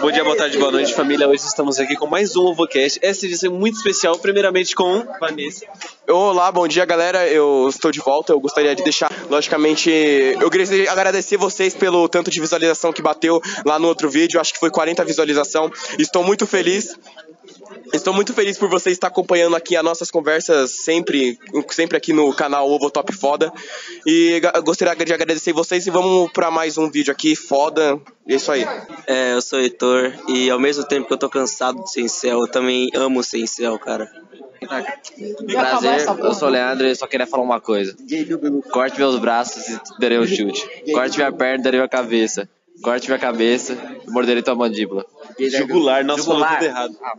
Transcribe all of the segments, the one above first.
Bom dia, boa tarde, boa noite, família. Hoje estamos aqui com mais um OvoCast. Essa edição é muito especial, primeiramente com Vanessa. Olá, bom dia, galera. Eu estou de volta. Eu gostaria de deixar, logicamente, eu queria agradecer vocês pelo tanto de visualização que bateu lá no outro vídeo. Acho que foi 40 visualização. Estou muito feliz. Estou muito feliz por você estar acompanhando aqui as nossas conversas sempre, sempre aqui no canal Ovo Top Foda. E gostaria de agradecer vocês e vamos para mais um vídeo aqui, foda. É isso aí. É, eu sou o Heitor e ao mesmo tempo que eu tô cansado de Sencel, eu também amo Sencel, cara. Prazer, eu sou o Leandro e só queria falar uma coisa. Corte meus braços e darei um chute. Corte minha perna e darei uma cabeça. Corte minha cabeça e morderei tua mandíbula. Jugular, nós falamos tudo errado. Ah,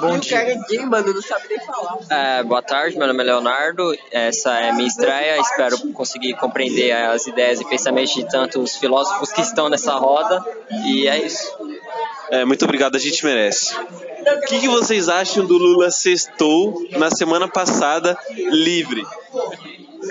Bom dia. mano, não sabe nem falar. É, boa tarde, meu nome é Leonardo. Essa é minha estreia. Espero conseguir compreender as ideias e pensamentos de tantos filósofos que estão nessa roda. E é isso. É, muito obrigado, a gente merece. O que, que vocês acham do Lula sextou na semana passada livre?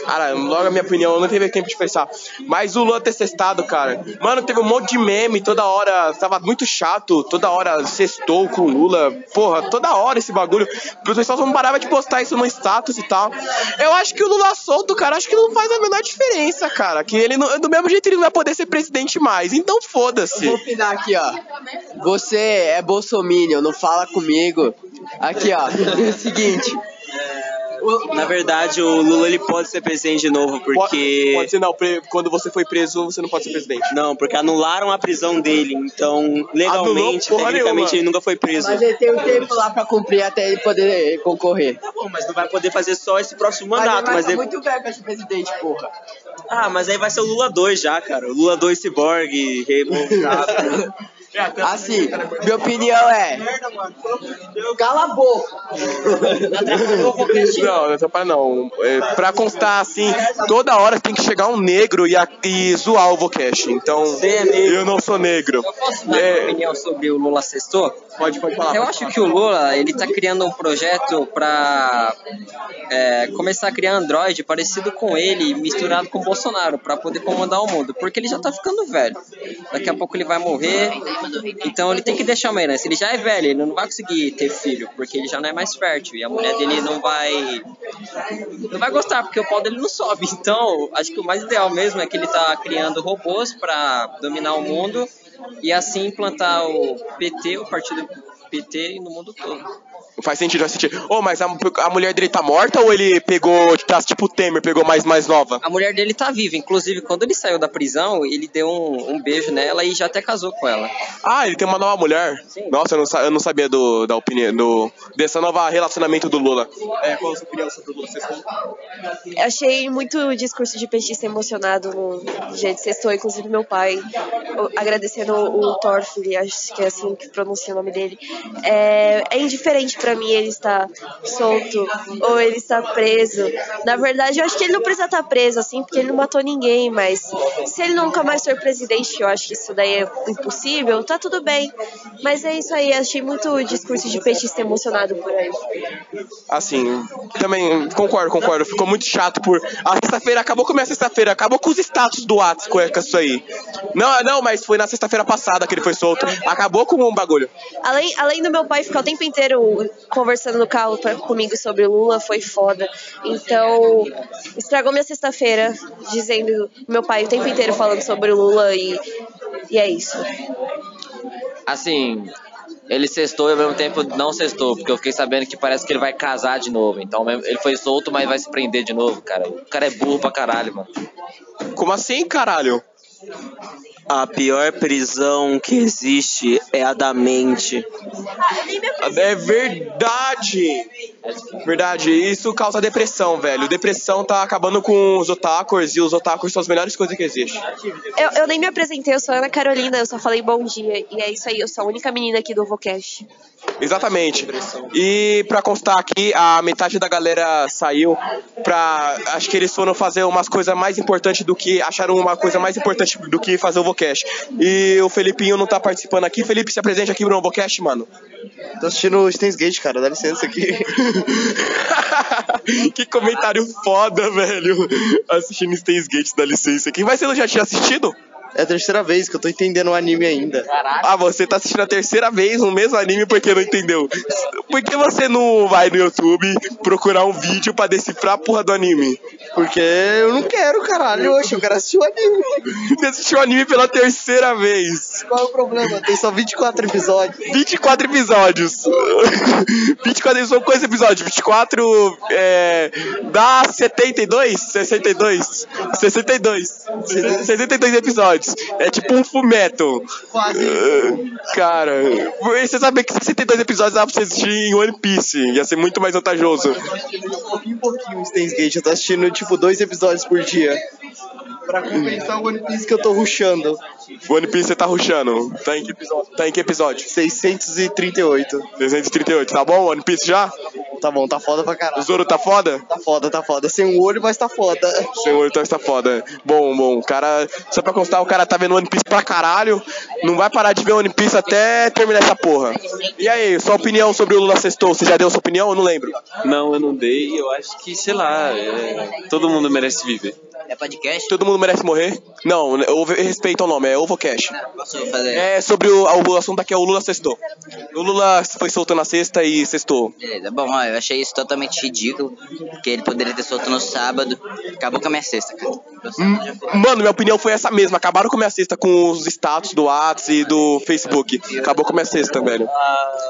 Cara, logo a minha opinião, eu não teve tempo de pensar. Mas o Lula ter cestado, cara. Mano, teve um monte de meme toda hora. Tava muito chato. Toda hora cestou com o Lula. Porra, toda hora esse bagulho. O pessoal não parava de postar isso no status e tal. Eu acho que o Lula solto, cara, acho que não faz a menor diferença, cara. Que ele, não, do mesmo jeito, ele não vai poder ser presidente mais. Então foda-se. Vou opinar aqui, ó. Você é bolsominion, não fala comigo. Aqui, ó. É o seguinte. Na verdade, o Lula ele pode ser presidente de novo, porque. Pode, pode ser, não. Quando você foi preso, você não pode ser presidente. Não, porque anularam a prisão dele. Então, legalmente, Anulou, tecnicamente, ele nunca foi preso. Mas ele tem um tempo lá pra cumprir até ele poder concorrer. Tá bom, mas não vai poder fazer só esse próximo mandato. Mas, ele mas muito velho pra ser presidente, porra. Ah, mas aí vai ser o Lula 2 já, cara. O Lula 2 Cyborg, revoltado. Assim, minha opinião é. Cala a boca! não, não para não. É, pra constar assim, toda hora tem que chegar um negro e, a, e zoar o Vocash. Então, é eu não sou negro. Eu posso dar é... opinião sobre o Lula Sextou? Pode, pode falar. Eu acho que o Lula, ele tá criando um projeto pra é, começar a criar Android parecido com ele, misturado com o Bolsonaro, pra poder comandar o mundo. Porque ele já tá ficando velho. Daqui a pouco ele vai morrer então ele tem que deixar uma herança. Ele já é velho, ele não vai conseguir ter filho, porque ele já não é mais fértil. E a mulher dele não vai. Não vai gostar, porque o pau dele não sobe. Então, acho que o mais ideal mesmo é que ele tá criando robôs para dominar o mundo e assim implantar o PT, o partido PT, no mundo todo. Faz sentido, faz sentido. Ô, oh, mas a, a, mulher dele tá morta ou ele pegou, tá, tipo o Temer, pegou mais, mais nova? A mulher dele tá viva. Inclusive, quando ele saiu da prisão, ele deu um, um beijo nela e já até casou com ela. Ah, ele tem uma nova mulher? Sim. Nossa, eu não, eu não sabia do, da opinião, do, desse novo relacionamento do Lula. É, qual a sua opinião sobre o Lula Eu achei muito discurso de petista emocionado no jeito que cestou, inclusive meu pai, agradecendo o Torfli, acho que é assim que pronuncia o nome dele. É, é indiferente para mim ele está solto ou ele está preso. Na verdade, eu acho que ele não precisa estar preso, assim, porque ele não matou ninguém, mas se ele nunca mais for presidente, eu acho que isso daí é impossível, tá tudo bem. Mas é isso aí, achei muito discurso de petista emocionado por aí. Assim, também concordo, concordo. Ficou muito chato por. A sexta-feira acabou com a minha sexta-feira, acabou com os status do Whats com isso aí. Não, não, mas foi na sexta-feira passada que ele foi solto. Acabou com um bagulho. Além, além do meu pai ficar o tempo inteiro conversando no carro pra, comigo sobre o Lula, foi foda. Então, estragou minha sexta-feira, dizendo meu pai o tempo inteiro falando sobre o Lula e, e é isso. Assim, ele cestou e ao mesmo tempo não cestou, porque eu fiquei sabendo que parece que ele vai casar de novo. Então ele foi solto, mas vai se prender de novo, cara. O cara é burro pra caralho, mano. Como assim, caralho? A pior prisão que existe é a da mente. É verdade! Verdade, isso causa depressão, velho. Depressão tá acabando com os otakus e os otakus são as melhores coisas que existem. Eu, eu nem me apresentei, eu sou Ana Carolina, eu só falei bom dia. E é isso aí, eu sou a única menina aqui do Ovocast. Exatamente. E para constar aqui, a metade da galera saiu pra. Acho que eles foram fazer umas coisas mais importantes do que. Acharam uma coisa mais importante do que fazer o Ovocast. E o Felipinho não tá participando aqui. Felipe, se apresente aqui no Ovocast, mano. Tô assistindo o Steins Gate, cara, dá licença aqui. que comentário foda, velho. Assistindo Steins Gate, dá licença. Quem vai ser? Já tinha assistido? É a terceira vez que eu tô entendendo o anime ainda. Ah, você tá assistindo a terceira vez o mesmo anime porque não entendeu. Por que você não vai no YouTube procurar um vídeo pra decifrar a porra do anime? Porque eu não quero, caralho. Oxe, eu quero assistir o anime. Você assistiu o anime pela terceira vez. Qual é o problema? Tem só 24 episódios. 24 episódios. 24 são quantos episódios? 24 é, dá 72? 62? 62. 62 episódios. É tipo um fumeto. Cara, você sabe que 62 episódios dá pra você assistir em One Piece. Ia ser muito mais vantajoso. pouquinho em pouquinho o Steins Gate. Eu tô assistindo, tipo, dois episódios por dia. Pra compensar o One Piece que eu tô rushando. One Piece você tá rushando. Tá em que episódio? Tá em que episódio? 638. 638. Tá bom, One Piece já? Tá bom, tá foda pra O caralho. Zoro tá foda? Tá foda, tá foda. Sem um olho, mas tá foda. Senhor, então está foda. Bom, bom, o cara, só pra constar, o cara tá vendo One Piece pra caralho. Não vai parar de ver One Piece até terminar essa porra. E aí, sua opinião sobre o Lula Sextou? Você já deu sua opinião? Eu não lembro. Não, eu não dei. Eu acho que, sei lá, é, todo mundo merece viver. É podcast? Todo mundo merece morrer? Não, eu respeito o nome, é Ovocast. Posso fazer? É sobre o, o assunto aqui é o Lula Sextou. O Lula foi solto na sexta e sextou. Beleza, bom, ó, eu achei isso totalmente ridículo, porque ele poderia ter solto no sábado. Acabou com a minha sexta, cara. Foi. Mano, minha opinião foi essa mesma. Acabaram com a minha cesta com os status do WhatsApp e do Facebook. Acabou com a minha cesta, velho.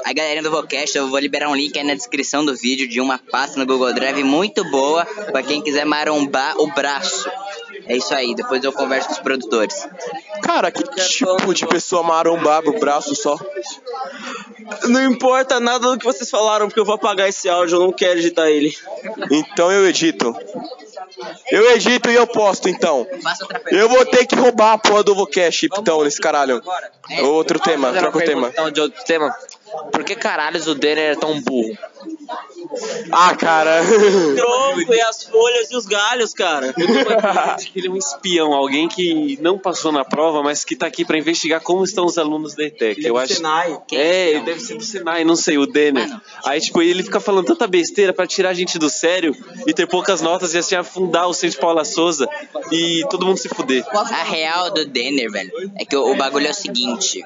Aí galerinha do Vocast, eu vou liberar um link aí na descrição do vídeo de uma pasta no Google Drive muito boa pra quem quiser marombar o braço. É isso aí, depois eu converso com os produtores. Cara, que tipo de pessoa marombava o braço só? Não importa nada do que vocês falaram, porque eu vou apagar esse áudio, eu não quero editar ele. Então eu edito. Eu edito e eu posto, então. Eu vou ter que roubar a porra do Ovocast, então, nesse caralho. Outro tema, troca o tema. Então, de outro tema. Por que caralhos o Denner é tão burro? Ah, cara. tronco e as folhas e os galhos, cara. Eu tô que ele é um espião, alguém que não passou na prova, mas que tá aqui pra investigar como estão os alunos da ETEC. Eu acho. É, ele deve ser do Senai, não sei, o Denner. Mano. Aí, tipo, ele fica falando tanta besteira pra tirar a gente do sério e ter poucas notas e assim afundar o Centro Paula Souza e todo mundo se fuder. A real do Denner, velho, é que o, o bagulho é o seguinte.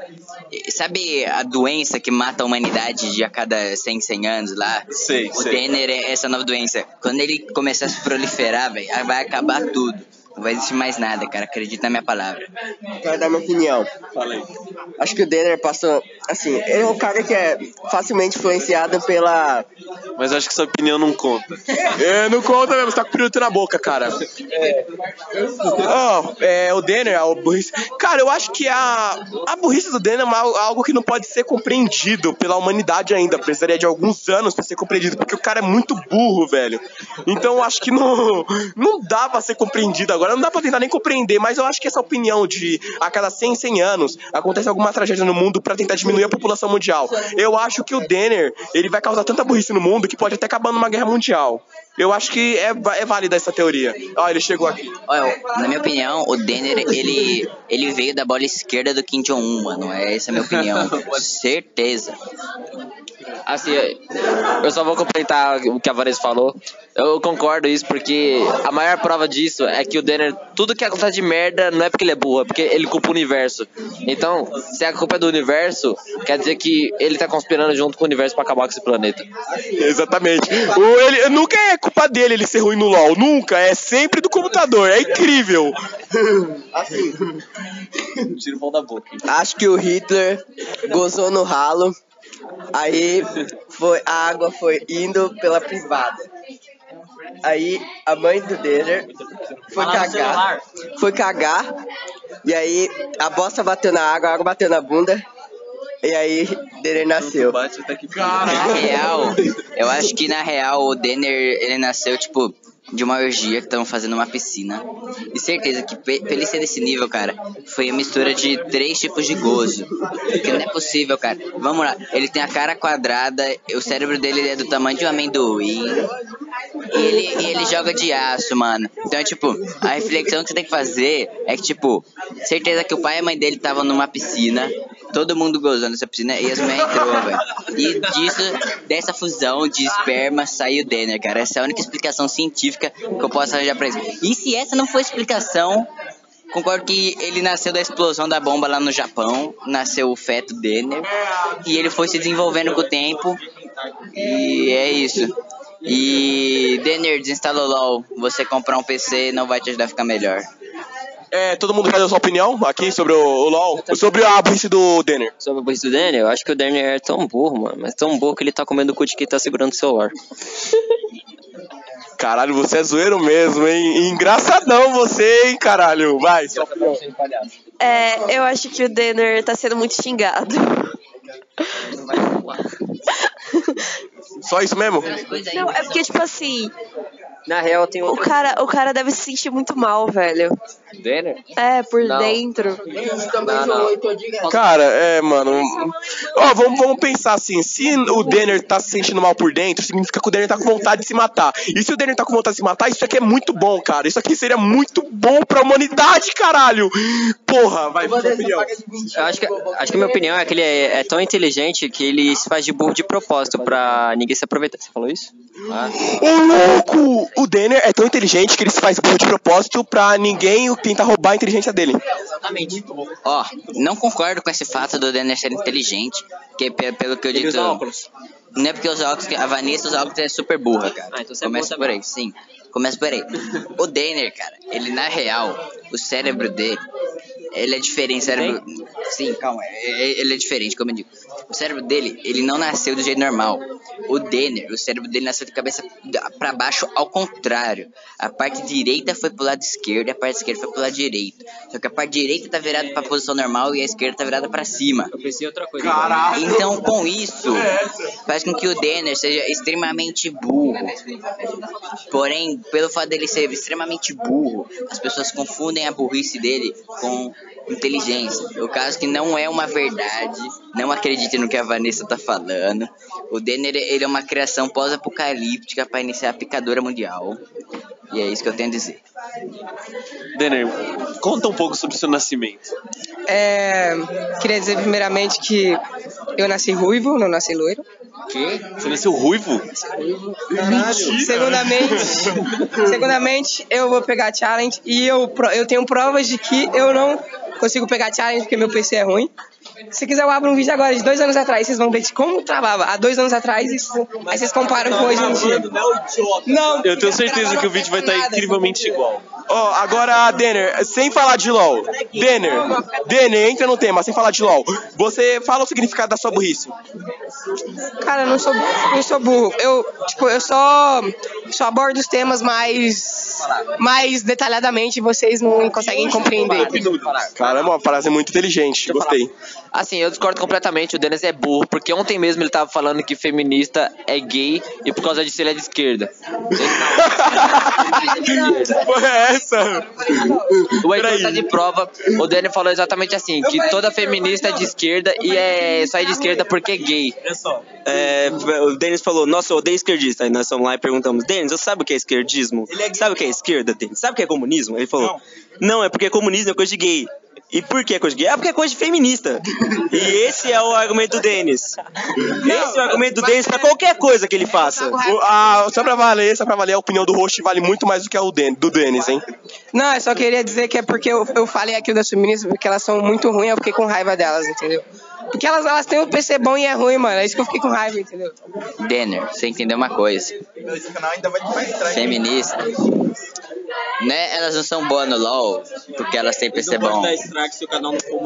Sabe a doença que mata a humanidade de a cada 100, 100 anos lá? Sei, O sei. Denner é essa nova doença. Quando ele começar a se proliferar, velho, vai acabar tudo. Não vai existir mais nada, cara. Acredita na minha palavra. Quero dar minha opinião. Falei. Acho que o Denner passou. Assim, ele é um cara que é facilmente influenciado pela. Mas acho que sua opinião não conta. É, não conta mesmo, você tá com pirulito na boca, cara. Oh, é, o Denner, a burrice. Cara, eu acho que a, a burrice do Denner é algo que não pode ser compreendido pela humanidade ainda. Precisaria de alguns anos pra ser compreendido, porque o cara é muito burro, velho. Então eu acho que não, não dá pra ser compreendido agora, não dá pra tentar nem compreender, mas eu acho que essa opinião de a cada 100, 100 anos acontece alguma tragédia no mundo pra tentar diminuir a população mundial. Eu acho que o Denner, ele vai causar tanta burrice no mundo que pode até acabar numa guerra mundial. Eu acho que é, é válida essa teoria. Ó, ele chegou aqui. Olha, na minha opinião, o Denner, ele, ele veio da bola esquerda do Kim Jong-un, mano. Essa é a minha opinião. Certeza. Assim, eu só vou complementar o que a Vanessa falou. Eu concordo isso porque a maior prova disso é que o Denner, tudo que acontece de merda não é porque ele é burro, é porque ele culpa o universo. Então, se a culpa é do universo, quer dizer que ele tá conspirando junto com o universo pra acabar com esse planeta. Exatamente. O, ele, nunca é culpa dele ele ser ruim no LoL. Nunca. É sempre do computador. É incrível. Assim, Tira o pau da boca. acho que o Hitler gozou no ralo. Aí foi, a água foi indo pela privada. Aí a mãe do Denner foi cagar. Foi cagar. E aí a bosta bateu na água, a água bateu na bunda. E aí Denner nasceu. Que Na real, eu acho que na real o Denner, ele nasceu, tipo, de uma orgia que estavam fazendo uma piscina. E certeza que pe- pra ele ser desse nível, cara, foi a mistura de três tipos de gozo. Porque não é possível, cara. Vamos lá, ele tem a cara quadrada, o cérebro dele é do tamanho de um amendoim. E ele, e ele joga de aço, mano. Então, tipo, a reflexão que você tem que fazer é que, tipo, certeza que o pai e a mãe dele estavam numa piscina, todo mundo gozando nessa piscina, e as mulheres entrou, velho. E disso, dessa fusão de esperma, saiu o Denner, cara. Essa é a única explicação científica que eu posso arranjar pra isso. E se essa não for explicação, Concordo que ele nasceu da explosão da bomba lá no Japão, nasceu o feto Denner, e ele foi se desenvolvendo com o tempo, e é isso. E Denner, desinstala o LoL, você comprar um PC não vai te ajudar a ficar melhor. É, todo mundo já deu sua opinião aqui sobre o, o LoL? Sobre a burrice do Denner. Sobre a burrice do Denner? Eu acho que o Denner é tão burro, mano. Mas tão burro que ele tá comendo o cu de quem tá segurando o celular. Caralho, você é zoeiro mesmo, hein? Engraçadão você, hein, caralho. Vai, sua opinião. É, eu acho que o Denner tá sendo muito xingado. Só isso mesmo? Não, é porque, tipo assim, Na real, tem o cara, o cara deve se sentir muito mal, velho. Denner? É, por Não. dentro. Não, não. Cara, é, mano. Ó, vamos, vamos pensar assim: se o Denner tá se sentindo mal por dentro, significa que o Denner tá com vontade de se matar. E se o Denner tá com vontade de se matar, isso aqui é muito bom, cara. Isso aqui seria muito bom pra humanidade, caralho. Porra, vai, sua opinião. Eu acho que, acho que a minha opinião é que ele é, é tão inteligente que ele se faz de burro de propósito pra ninguém se aproveitar. Você falou isso? Ah. Ô, louco! O Denner é tão inteligente que ele se faz burro de propósito pra ninguém tentar roubar a inteligência dele. Exatamente. Ó, não concordo com esse fato do Denner ser inteligente, que pe- pelo que eu dito. Não é porque os óculos, a Vanessa usa óculos é super burra, cara. Ah, então você é Começa por aí, sim. Começa por aí. O Denner, cara, ele na real, o cérebro dele, ele é diferente, cérebro. Sim, calma, é- é- ele é diferente, como eu digo. O cérebro dele, ele não nasceu do jeito normal. O Denner, o cérebro dele nasceu de cabeça pra baixo ao contrário. A parte direita foi pro lado esquerdo e a parte esquerda foi pro lado direito. Só que a parte direita tá virada pra posição normal e a esquerda tá virada pra cima. Eu pensei em outra coisa. Então, com isso, faz com que o Denner seja extremamente burro. Porém, pelo fato dele ser extremamente burro, as pessoas confundem a burrice dele com inteligência. O caso que não é uma verdade. Não acredite no que a Vanessa tá falando. O Denner, ele é uma criação pós-apocalíptica para iniciar a picadora mundial. E é isso que eu tenho a dizer. Denner, conta um pouco sobre o seu nascimento. É, queria dizer primeiramente que eu nasci ruivo, não nasci loiro. Que? Você nasceu ruivo? Segundamente, segundamente, eu vou pegar challenge e eu, eu tenho provas de que eu não consigo pegar challenge porque meu PC é ruim. Se quiser, eu abro um vídeo agora de dois anos atrás, vocês vão ver de como travava há dois anos atrás, vocês- aí vocês comparam com hoje em dia. Não, Eu tenho certeza que o vídeo vai estar incrivelmente igual. Ó, agora, Denner, sem falar de LOL. Denner, Denner, entra no tema, sem falar de LOL. Você fala o significado da sua burrice. Cara, eu não sou, não sou burro. Eu, tipo, eu só, só abordo os temas mais, mais detalhadamente vocês não conseguem compreender. Caramba, uma frase muito inteligente, gostei. Assim, eu discordo completamente, o Denis é burro, porque ontem mesmo ele tava falando que feminista é gay e por causa disso ele é de esquerda. Porra, é essa? O Heitor tá de prova, o Denis falou exatamente assim, que toda feminista é de esquerda e é só é de esquerda porque é gay. Olha só, é, o Denis falou, nossa, eu odeio esquerdista. Aí nós fomos lá e perguntamos, Denis, você sabe o que é esquerdismo? Sabe o que é esquerda, Denis? Sabe o que é comunismo? Ele falou, não, é porque comunismo é coisa de gay. E por que é coisa de gay? É porque é coisa de feminista. E esse é o argumento do Denis. Esse é o argumento do Denis pra qualquer coisa que ele faça. O- a- só pra valer, só pra valer, a opinião do host vale muito mais do que a do Den- do Denis, hein? Não, eu só queria dizer que é porque eu, eu falei aquilo das feministas, porque elas são muito ruins, eu fiquei com raiva delas, entendeu? Porque elas, elas têm um PC bom e é ruim, mano. É isso que eu fiquei com raiva, entendeu? Denner, você entendeu uma coisa. Esse canal ainda vai mais atrás. Feminista né? Elas não são boas no LOL, porque elas têm ser bom.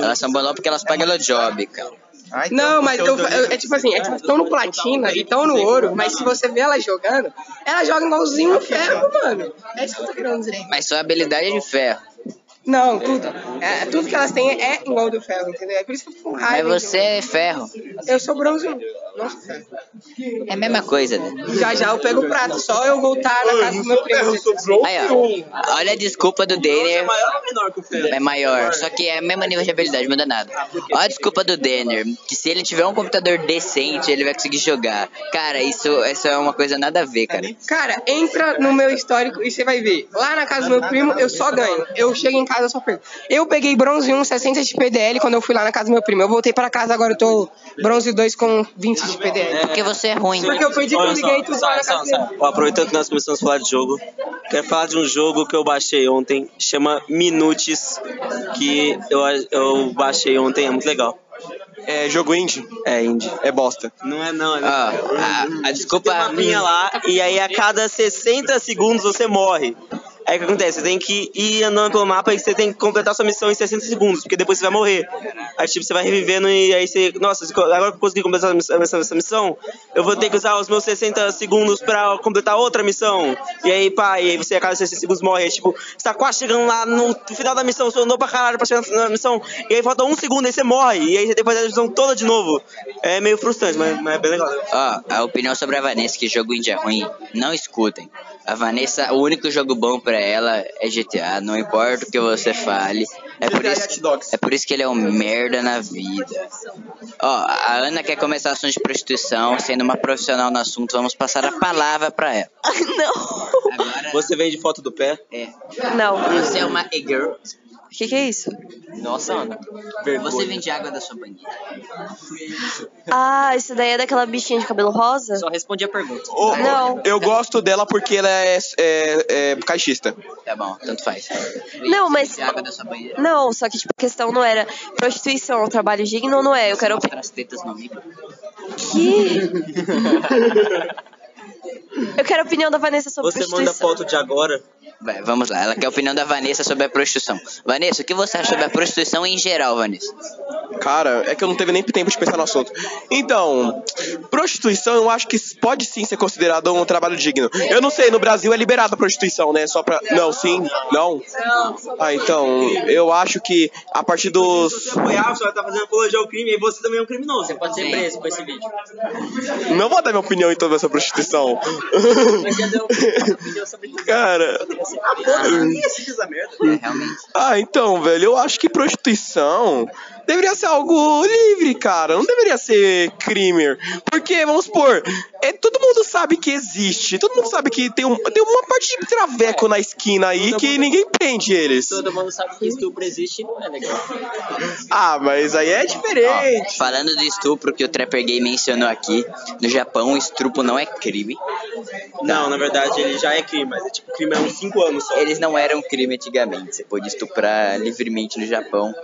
Elas são boas no LOL porque elas pagam no job, cara. Ah, então não, mas eu é tipo assim, é tipo, estão no platina e estão no ouro, mas se você vê elas jogando, elas jogam igualzinho no ferro, mano. É isso que eu tô querendo dizer. Mas sua habilidade é de ferro. Não, tudo. É, tudo que elas têm é igual do ferro, entendeu? É por isso que eu fico com raiva. Mas você é ferro. Eu sou bronze 1. Nossa. É a mesma coisa, né? Já já eu pego o prato, só eu voltar na casa do meu primo. Aí, ó, olha a desculpa do Denner. É maior ou menor que o Ferro? É maior, só que é o mesmo nível de habilidade, não dá nada. Olha a desculpa do Denner, que se ele tiver um computador decente, ele vai conseguir jogar. Cara, isso, isso é uma coisa nada a ver, cara. Cara, entra no meu histórico e você vai ver. Lá na casa do meu primo, eu só ganho. Eu chego em casa, eu só perco. Eu peguei bronze 1, 60 de PDL quando eu fui lá na casa do meu primo. Eu voltei pra casa, agora eu tô bronze 2 com 20 de PDL. Porque você é ruim. Porque eu perdi que eu liguei tudo só, na só, casa dele. só. Ó, aproveitando que nós começamos a falar de jogo, quero falar de um jogo que eu baixei ontem, chama Minutes, que eu, eu baixei ontem, é muito legal. É jogo indie? É indie. É bosta. Não é não, é Ah, a, a desculpa. Tem uma mapinha lá e aí a cada 60 segundos você morre. Aí o que acontece? Você tem que ir andando pelo mapa e você tem que completar sua missão em 60 segundos, porque depois você vai morrer. Aí tipo, você vai revivendo e aí você. Nossa, agora que eu consegui completar essa missão, eu vou ter que usar os meus 60 segundos pra completar outra missão. E aí, pá, e aí você a cada 60 segundos morre. Aí, tipo, você tá quase chegando lá no final da missão, você andou pra caralho pra chegar da missão, e aí falta um segundo, aí você morre. E aí você fazer a missão toda de novo. É meio frustrante, mas, mas é bem legal. Ó, a opinião sobre a Vanessa que jogo indie é ruim, não escutem. A Vanessa, o único jogo bom pra ela é GTA, não importa o que você fale. É por isso, é por isso que ele é um merda na vida. Ó, a Ana quer começar assunto de prostituição, sendo uma profissional no assunto, vamos passar a palavra pra ela. Não. Você vende foto do pé? É. Não. Você é uma e-girl. O que, que é isso? Nossa, Ana. Você vende água da sua banheira. Ah, isso daí é daquela bichinha de cabelo rosa? Só respondi a pergunta. Ô, Não. Eu gosto dela porque ela é, é, é caixista. Tá bom, tanto faz. Não, mas. Vende água da sua banheira. Não, só que tipo, a questão não era prostituição, um trabalho digno ou não é? Eu quero Mostra as tetas no amigo. que. Eu quero a opinião da Vanessa sobre Você manda prostituição. foto de agora? Vai, vamos lá. Ela quer a opinião da Vanessa sobre a prostituição. Vanessa, o que você acha sobre a prostituição em geral, Vanessa? Cara, é que eu não teve nem tempo de pensar no assunto. Então, prostituição eu acho que pode sim ser considerado um trabalho digno. Eu não sei, no Brasil é liberada a prostituição, né? Só pra. Não, sim? Não? Ah, então, eu acho que a partir dos. apoiar, você vai estar fazendo apologia ao crime e você também é um criminoso. Você Pode ser preso com esse vídeo. Não vou dar minha opinião em toda essa prostituição. Mas já deu opinião sobre tudo. Cara. É, realmente. Ah, então, velho, eu acho que prostituição deveria ser algo livre, cara. Não deveria ser crime. Porque, vamos supor, é, todo mundo sabe que existe. Todo mundo sabe que tem, um, tem uma parte de traveco na esquina aí que ninguém prende eles. Todo mundo sabe que estupro existe e não é legal. Ah, mas aí é diferente. Falando de estupro que o Trapper Gay mencionou aqui, no Japão o estupro não é crime. Não, na verdade ele já é crime, mas é tipo crime há uns 5 anos só. Eles não eram crime antigamente. Você pode estuprar livremente no Japão.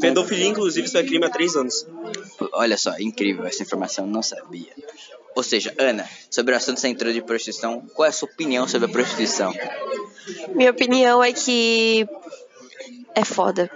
Pedofilia, inclusive, isso é crime há 3 anos. Olha só, incrível, essa informação eu não sabia. Ou seja, Ana, sobre o assunto central de prostituição, qual é a sua opinião sobre a prostituição? Minha opinião é que. É foda.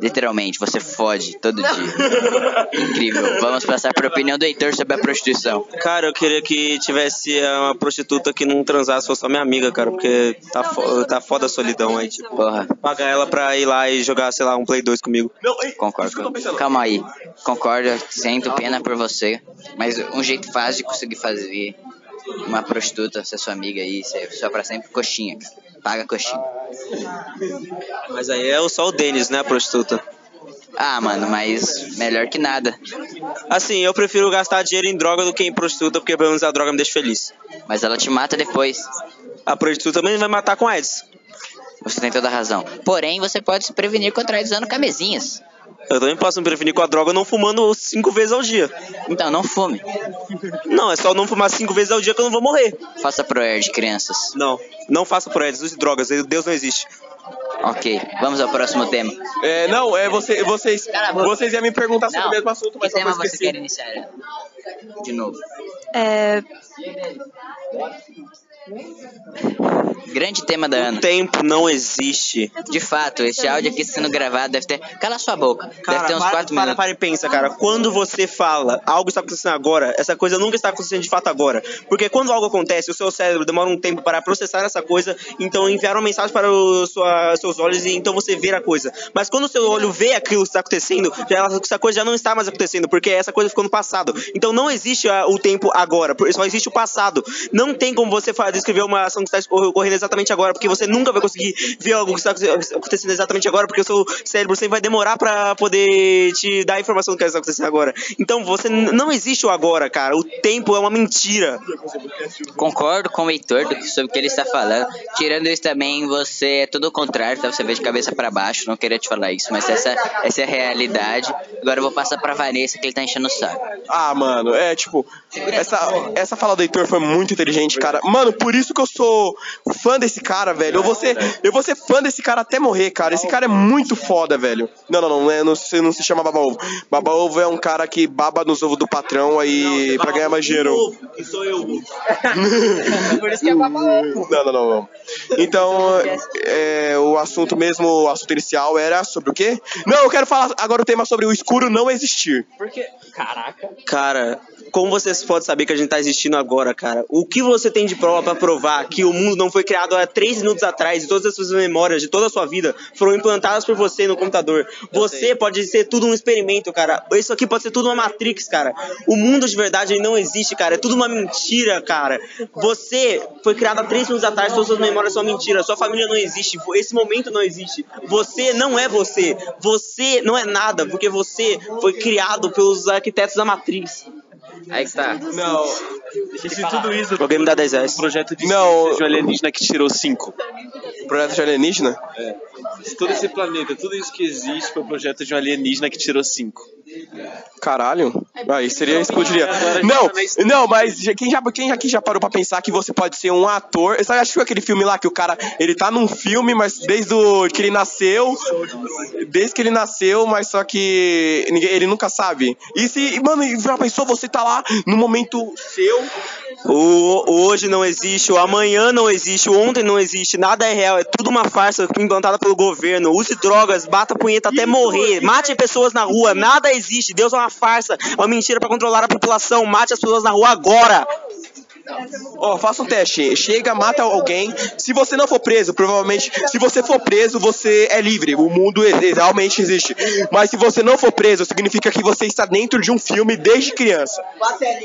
Literalmente, você fode todo dia. Incrível. Vamos passar para a opinião do Heitor sobre a prostituição. Cara, eu queria que tivesse uma prostituta que não transasse, fosse só minha amiga, cara, porque tá, fo tá foda a solidão aí, tipo. Porra, Pagar ela pra ir lá e jogar, sei lá, um Play 2 comigo. concordo. Calma aí. Concordo, sinto pena por você. Mas um jeito fácil de conseguir fazer uma prostituta ser sua amiga aí, ser só pra sempre, coxinha, cara. Paga coxinha. Mas aí é só o Denis, né, a prostituta. Ah, mano, mas melhor que nada. Assim, eu prefiro gastar dinheiro em droga do que em prostituta, porque pelo menos a droga me deixa feliz. Mas ela te mata depois. A prostituta também vai matar com AIDS. Você tem toda a razão. Porém, você pode se prevenir contra AIDS usando camisinhas. Eu também posso me prevenir com a droga não fumando cinco vezes ao dia. Então, não fume. Não, é só não fumar cinco vezes ao dia que eu não vou morrer. Faça ProErd, crianças. Não, não faça AIDS, use drogas, Deus não existe. Ok, vamos ao próximo tema. É, não, é você, vocês, vocês iam me perguntar sobre Não. o mesmo assunto, mas Que tema você quer iniciar? De novo. É. Grande tema da Ana. O tempo não existe. De fato, esse áudio aqui sendo gravado deve ter. Cala sua boca. Cara, deve ter uns para, 4 para, minutos. para e pensa, cara. Quando você fala algo está acontecendo agora, essa coisa nunca está acontecendo de fato agora. Porque quando algo acontece, o seu cérebro demora um tempo para processar essa coisa, então enviar uma mensagem para os sua, seus olhos e então você vê a coisa. Mas quando o seu olho vê aquilo que está acontecendo, já, essa coisa já não está mais acontecendo, porque essa coisa ficou no passado. Então não existe ah, o tempo agora, só existe o passado. Não tem como você fa- descrever uma ação que está ocorrendo exatamente agora, porque você nunca vai conseguir ver algo que está acontecendo exatamente agora, porque o seu cérebro sempre vai demorar pra poder te dar a informação do que está acontecendo agora. Então você não existe o agora, cara. O tempo é uma mentira. Concordo com o Heitor do que- sobre o que ele está falando. Tirando isso também, você é tudo o contrário, tá? Você vê de cabeça pra baixo, não queria te falar isso, mas essa, essa é a realidade. Agora eu vou passar pra Vanessa que ele tá enchendo o saco. Ah, mano, é tipo, essa, essa fala do Heitor foi muito inteligente, cara. Mano, por isso que eu sou fã desse cara, velho. Eu vou ser, eu vou ser fã desse cara até morrer, cara. Esse cara é muito foda, velho. Não, não, não, é, não, se, não se chama Baba Ovo. Baba Ovo é um cara que baba nos ovos do patrão aí pra ganhar mais dinheiro. Que sou eu. Por isso que é baba ovo. Não, não, não, não. Então, é, o assunto mesmo, o assunto inicial era sobre o quê? Não, eu quero falar agora o tema sobre o escuro não existir. Porque, caraca. Cara, como vocês podem saber que a gente tá existindo agora, cara? O que você tem de prova pra provar que o mundo não foi criado há três minutos atrás e todas as suas memórias de toda a sua vida foram implantadas por você no computador? Você pode ser tudo um experimento, cara. Isso aqui pode ser tudo uma Matrix, cara. O mundo de verdade ele não existe, cara. É tudo uma mentira, cara. Você foi criado há três minutos atrás, todas as suas memórias são mentira. Sua família não existe. Esse momento não existe. Você não é você. Você não é nada, porque você foi criado pelos arquitetos da Matrix. Aí que tá. Não. E se tudo isso Alguém me dá 10 reais. um projeto de Não. de um alienígena que tirou 5. Projeto de alienígena? Se todo esse planeta, tudo isso que existe foi o projeto de um alienígena que tirou 5. Caralho. Aí seria, explodiria. Não, não, mas já- quem, já, quem aqui já parou pra pensar que você pode ser um ator? Você achou aquele filme lá que o cara, ele tá num filme, mas desde o, que ele nasceu, desde que ele nasceu, mas só que ninguém, ele nunca sabe. E se, mano, e já pensou você tá lá no momento seu? O, hoje não existe, o amanhã não existe, o ontem não existe, nada é real, é tudo uma farsa implantada pelo governo. Use drogas, bata punheta até morrer, mate pessoas na rua, nada existe. Deus é uma farsa, uma mentira pra controlar a população. Mate as pessoas na rua agora. Ó, faça um teste. Chega, mata alguém. Se você não for preso, provavelmente, se você for preso, você é livre. O mundo realmente existe. Mas se você não for preso, significa que você está dentro de um filme desde criança.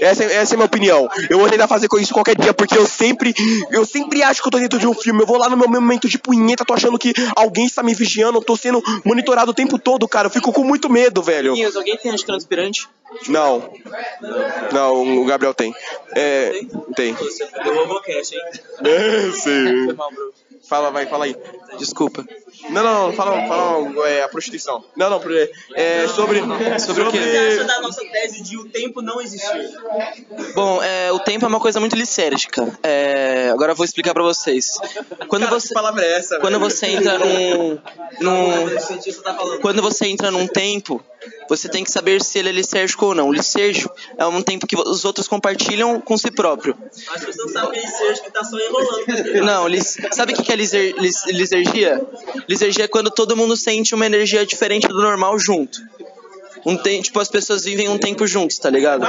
Essa, é- essa é a minha opinião. Eu vou tentar fazer com isso qualquer dia, porque eu sempre, eu sempre acho que eu tô dentro de um filme. Eu vou lá no meu momento de punheta, tô achando que alguém está me vigiando, eu tô sendo monitorado o tempo todo, cara. Eu fico com muito medo, velho. alguém tem antitranspirante? Não. Não, o Gabriel tem. É, tem. Eu vou cash, hein? É, sim. Fala, vai, fala aí. Desculpa. Não, não, não, fala, fala é, a prostituição. Não, não, é, é sobre, sobre o Você acha que... da nossa tese de o tempo não existir? Bom, é, o tempo é uma coisa muito licérgica. É, agora eu vou explicar pra vocês. Quando Cara, você, que palavra é essa, quando velho? você entra num, num, O cientista tá falando. quando você entra num tempo, você tem que saber se ele é licérgico ou não. O é um tempo que os outros compartilham com si próprio. As pessoas sabem que ele seja que tá só enrolando. Não, lis, sabe o que é liser, lis, lisergia? Lisergia é quando todo mundo sente uma energia diferente do normal junto. Um tem, tipo, as pessoas vivem um tempo juntos, tá ligado?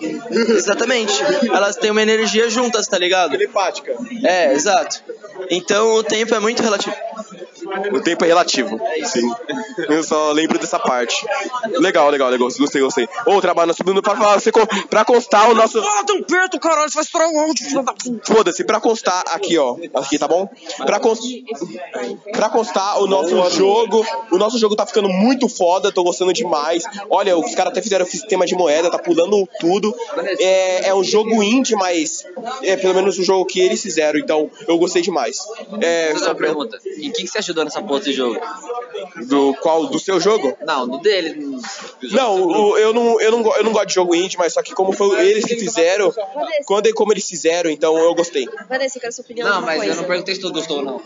Exatamente. Elas têm uma energia juntas, tá ligado? Telepática. É, exato. Então o tempo é muito relativo. O tempo é relativo. Sim. Eu só lembro dessa parte. Legal, legal, legal. Gostei, gostei. Ô, trabalho, nós subimos pra falar, pra constar o nosso. Ah, tão perto, caralho, você vai estourar o áudio, filho da puta. Foda-se, pra constar aqui, ó. Aqui, tá bom? Pra, cons... pra constar o nosso jogo. O nosso jogo tá ficando muito foda, tô gostando demais. Olha, os caras até fizeram sistema de moeda, tá pulando tudo. É, é um jogo indie, mas é pelo menos o jogo que eles fizeram, então eu gostei demais. É, Fazer uma pergunta. Em quem que você ajudou nessa porra desse jogo? do qual? Do seu jogo? Não, no dele. Não, o- eu não, eu não, go- eu não gosto de jogo indie, mas só que como foi eles que fizeram, quando como eles fizeram, então eu gostei. Vanessa, eu quero sua opinião. Não, mas eu não perguntei se tu gostou ou não.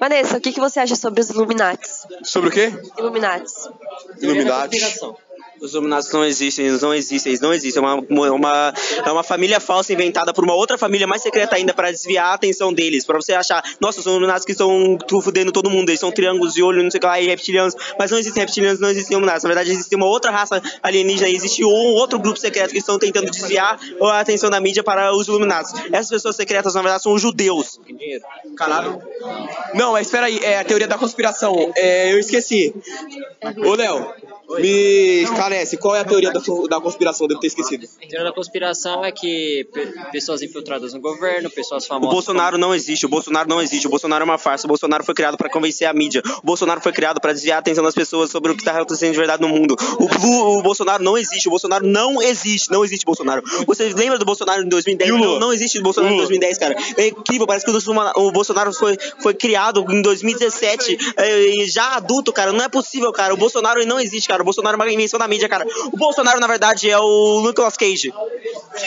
Vanessa, o que, que você acha sobre os Illuminates? Sobre o quê? Illuminates. Illuminati. Os Illuminatis não existem, eles não existem, eles não existem. É uma, uma, é uma família falsa inventada por uma outra família mais secreta ainda para desviar a atenção deles. Pra você achar, nossa, são Illuminatis que estão fudendo todo mundo, eles são triângulos de olho, não sei o que lá, e reptilianos. Mas não existem reptilianos, não existem Illuminatis. Na verdade, existe uma outra raça alienígena, existe um outro grupo secreto que estão tentando desviar a atenção da mídia para os Illuminatis. Essas pessoas secretas, na verdade, são os judeus. Caralho. Não, mas espera aí, é a teoria da conspiração. É, eu esqueci. Ô, Léo, Me esclarece, qual é a teoria da, da conspiração? Devo ter esquecido. A teoria da conspiração é que pe- pessoas infiltradas no governo, pessoas O famosas. Bolsonaro não existe, o Bolsonaro não existe, o Bolsonaro é uma farsa, o Bolsonaro foi criado pra convencer a mídia, o Bolsonaro foi criado pra desviar a atenção das pessoas sobre o que tá acontecendo de verdade no mundo. O, Lu- o Bolsonaro não existe, o Bolsonaro não existe, não existe Bolsonaro. Você lembra do Bolsonaro em 2010? Não, não existe Bolsonaro em 2010, cara. É incrível, parece que o Bolsonaro- o Bolsonaro foi, foi criado em 2017, é, já adulto, cara, não é possível, cara. O Bolsonaro não existe, cara. O Bolsonaro é uma invenção da mídia, cara. O Bolsonaro, na verdade, é o Nicolas Cage.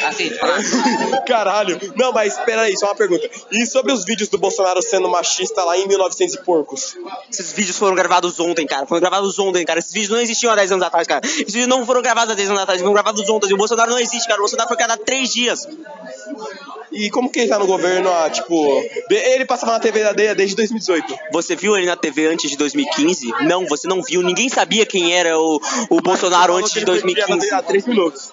Assim, Caralho. Não, mas peraí, só uma pergunta. E sobre os vídeos do Bolsonaro sendo machista lá em 1900 e porcos? Esses vídeos foram gravados ontem, cara. Foram gravados ontem, cara. Esses vídeos não existiam há 10 anos atrás, cara. Esses vídeos não foram gravados há 10 anos atrás, foram gravados ontem. E o Bolsonaro não existe, cara. O Bolsonaro foi criado há 3 dias. E como que ele tá no governo há, tipo... Ele passava na TV da desde 2018. Você viu ele na TV antes de 2015? Não, você não viu. Ninguém sabia quem era o, o Bolsonaro antes de 2015. Há 3 minutos.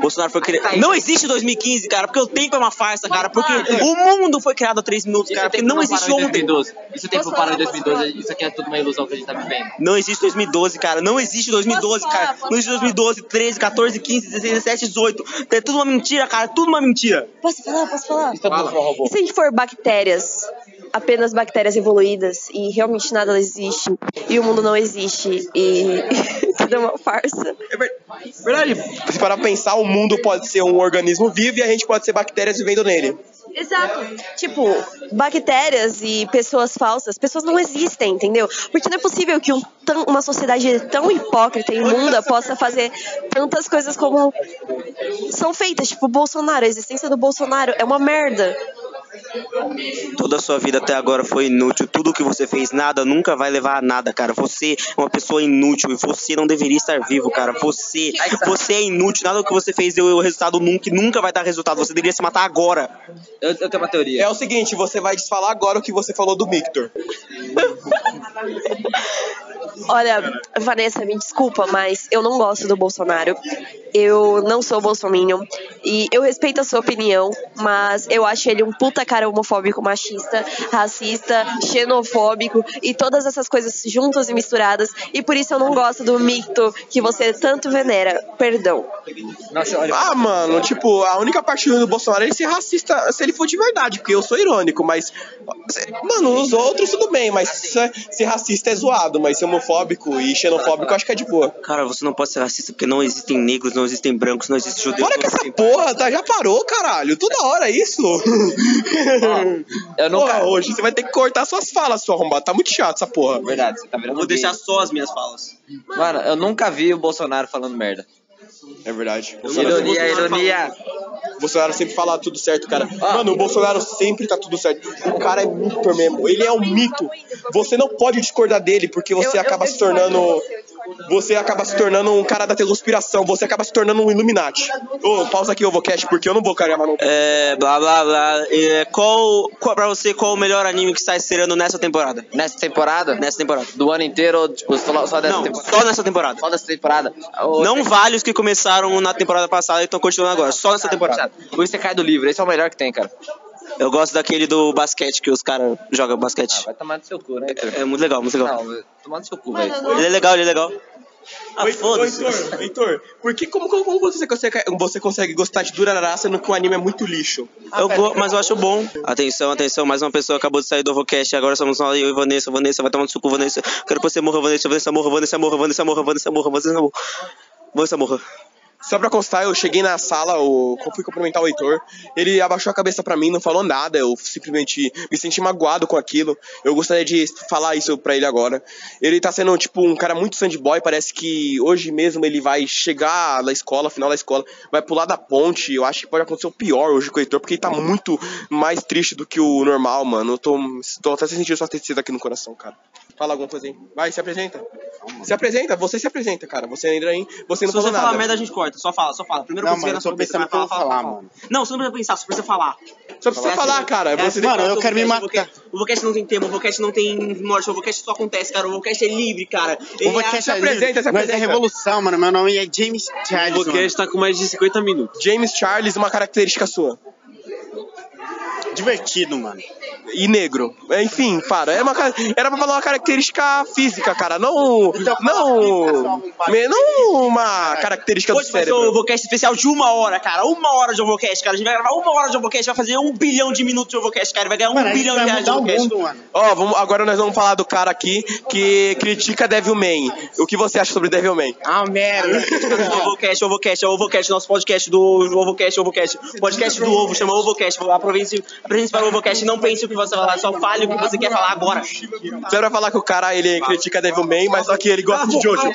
Bolsonaro foi criado. Não existe 2015, cara, porque o tempo é uma farsa, cara. Porque o mundo foi criado há 3 minutos, cara. Porque não existe ontem. Isso tempo parou em 2012, isso aqui é tudo uma ilusão que a gente tá vivendo. Não existe 2012, cara. Não existe 2012, cara. Não existe 2012, 13, 14, 15, 16, 17, 18. É tudo uma mentira, cara. Tudo uma mentira. Posso falar? Posso falar? Fala. E se a gente for bactérias, apenas bactérias evoluídas, e realmente nada existe, e o mundo não existe, e tudo é uma farsa? Verdade. Se parar pensar, o mundo pode ser um organismo vivo e a gente pode ser bactérias vivendo nele. Exato. Tipo, bactérias e pessoas falsas, pessoas não existem, entendeu? Porque não é possível que um tão- uma sociedade tão hipócrita e imunda possa fazer tantas coisas como são feitas. Tipo, Bolsonaro, a existência do Bolsonaro é uma merda. Toda a sua vida até agora foi inútil. Tudo que você fez, nada, nunca vai levar a nada, cara. Você é uma pessoa inútil e você não deveria estar vivo, cara. Você, você é inútil. Nada do que você fez deu resultado nunca, nunca vai dar resultado. Você deveria se matar agora. Eu, eu tenho uma teoria. É o seguinte, você vai desfalar agora o que você falou do Victor. Olha, Vanessa, me desculpa, mas eu não gosto do Bolsonaro. Eu não sou bolsominion. E eu respeito a sua opinião, mas eu acho ele um puta cara homofóbico, machista, racista, xenofóbico e todas essas coisas juntas e misturadas. E por isso eu não gosto do mito que você tanto venera. Perdão. Ah, mano, tipo, a única parte do Bolsonaro é ele ser racista, se ele for de verdade, porque eu sou irônico, mas. Mano, os outros tudo bem, mas ser, racista é zoado, mas ser homofóbico e xenofóbico eu acho que é de boa. Cara, você não pode ser racista porque não existem negros, não existem brancos, não existem judeus. Para que essa porra, tá? Já parou, caralho. Toda hora é isso. eu nunca... Porra, hoje você vai ter que cortar suas falas, sua arrombada. Tá muito chato essa porra. Verdade, você tá virando Vou gay. deixar só as minhas falas. Mano, eu nunca vi o Bolsonaro falando merda. É verdade. Ironia, ironia. O Bolsonaro sempre fala tudo certo, cara. Mano, o Bolsonaro sempre tá tudo certo. O cara é mito mesmo. Ele é um mito. Você não pode discordar dele porque você acaba se tornando. Você acaba se tornando um cara da conspiração. Você acaba se tornando um Illuminati. Ô, pausa aqui, Ovocast, porque eu não vou gravar não. É, blá blá blá. É, qual, qual, pra você, qual o melhor anime que está estreando nessa temporada? Nessa temporada? Nessa temporada. Do ano inteiro, ou, tipo, só, só dessa Não, temporada? só nessa temporada. Só dessa temporada. O- Não vale os que começaram na temporada passada e estão continuando agora. Só nessa temporada. O Você cai do livro, esse é o melhor que tem, cara. Eu gosto daquele do basquete, que os caras jogam basquete. Vai tomar no seu cu, né, Heitor? É muito legal, muito legal. Não, tomar no seu cu, velho. Ele é legal, ele é legal. Ah, Oi, foda-se. Heitor, Heitor, por que, como, como, como você, consegue, você consegue gostar de Durarara sendo que o anime é muito lixo? Eu go- mas eu acho bom. Atenção, atenção, mais uma pessoa acabou de sair do Ovocast. Agora somos nós, eu e Vanessa. Vanessa, vai tomar no suco, Vanessa. Quero que você morra, Vanessa. Vanessa morra, Vanessa morra, Vanessa morra, Vanessa morra, Vanessa morra. Vanessa morra. Só pra constar, eu cheguei na sala, eu fui cumprimentar o Heitor. Ele abaixou a cabeça pra mim, não falou nada. Eu simplesmente me senti magoado com aquilo. Eu gostaria de falar isso pra ele agora. Ele tá sendo, tipo, um cara muito sandboy. Parece que hoje mesmo ele vai chegar na escola, final da escola, vai pular da ponte. Eu acho que pode acontecer o pior hoje com o Heitor, porque ele tá muito mais triste do que o normal, mano. Eu tô, tô até sentindo sua tristeza aqui no coração, cara. Fala alguma coisa aí. Vai, se apresenta. Se apresenta, você se apresenta, cara. Você ainda aí, você não Se você falou falar nada. merda, a gente corta. Só fala, só fala. Primeiro Não, você mano, eu tô pensando falar, que eu vou fala, falar, fala. mano. Não, você não precisa pensar, só precisa falar. Só precisa falar, cara. Você Mano, eu quero me matar. O Vocast não tem tema, o Vocast não tem morte, o Vocast só acontece, cara. O Vocast é livre, cara. O Vocast se é apresenta, livre. se é apresenta. revolução, mano. Meu nome é James Charles. O podcast tá com mais de 50 minutos. James Charles, uma característica sua. Divertido, mano. E negro. Enfim, para. Era, uma, ca- era pra falar uma característica física, cara. Não. Não. me- Não uma característica do Hoje ser cérebro. o Ovocast especial de uma hora, cara. Uma hora de Ovocast, cara. A gente vai gravar uma hora de Ovocast, vai fazer um bilhão de minutos de Ovocast, cara. Vai ganhar um bilhão de reais de Ovocast. Ó, vamos, agora nós vamos falar do cara aqui que critica Devilman. O que você acha sobre Devilman? Ah, merda. Ovocast, Ovocast, é o Ovocast, nosso podcast do Ovocast, Ovocast. Podcast do Ovo, chama Ovocast. Aproveite, o Ovocast, não pense o que você vai falar, só fale o que você quer falar agora. Você vai falar que o cara ele critica Devilman, mas só que ele gosta de Jojo.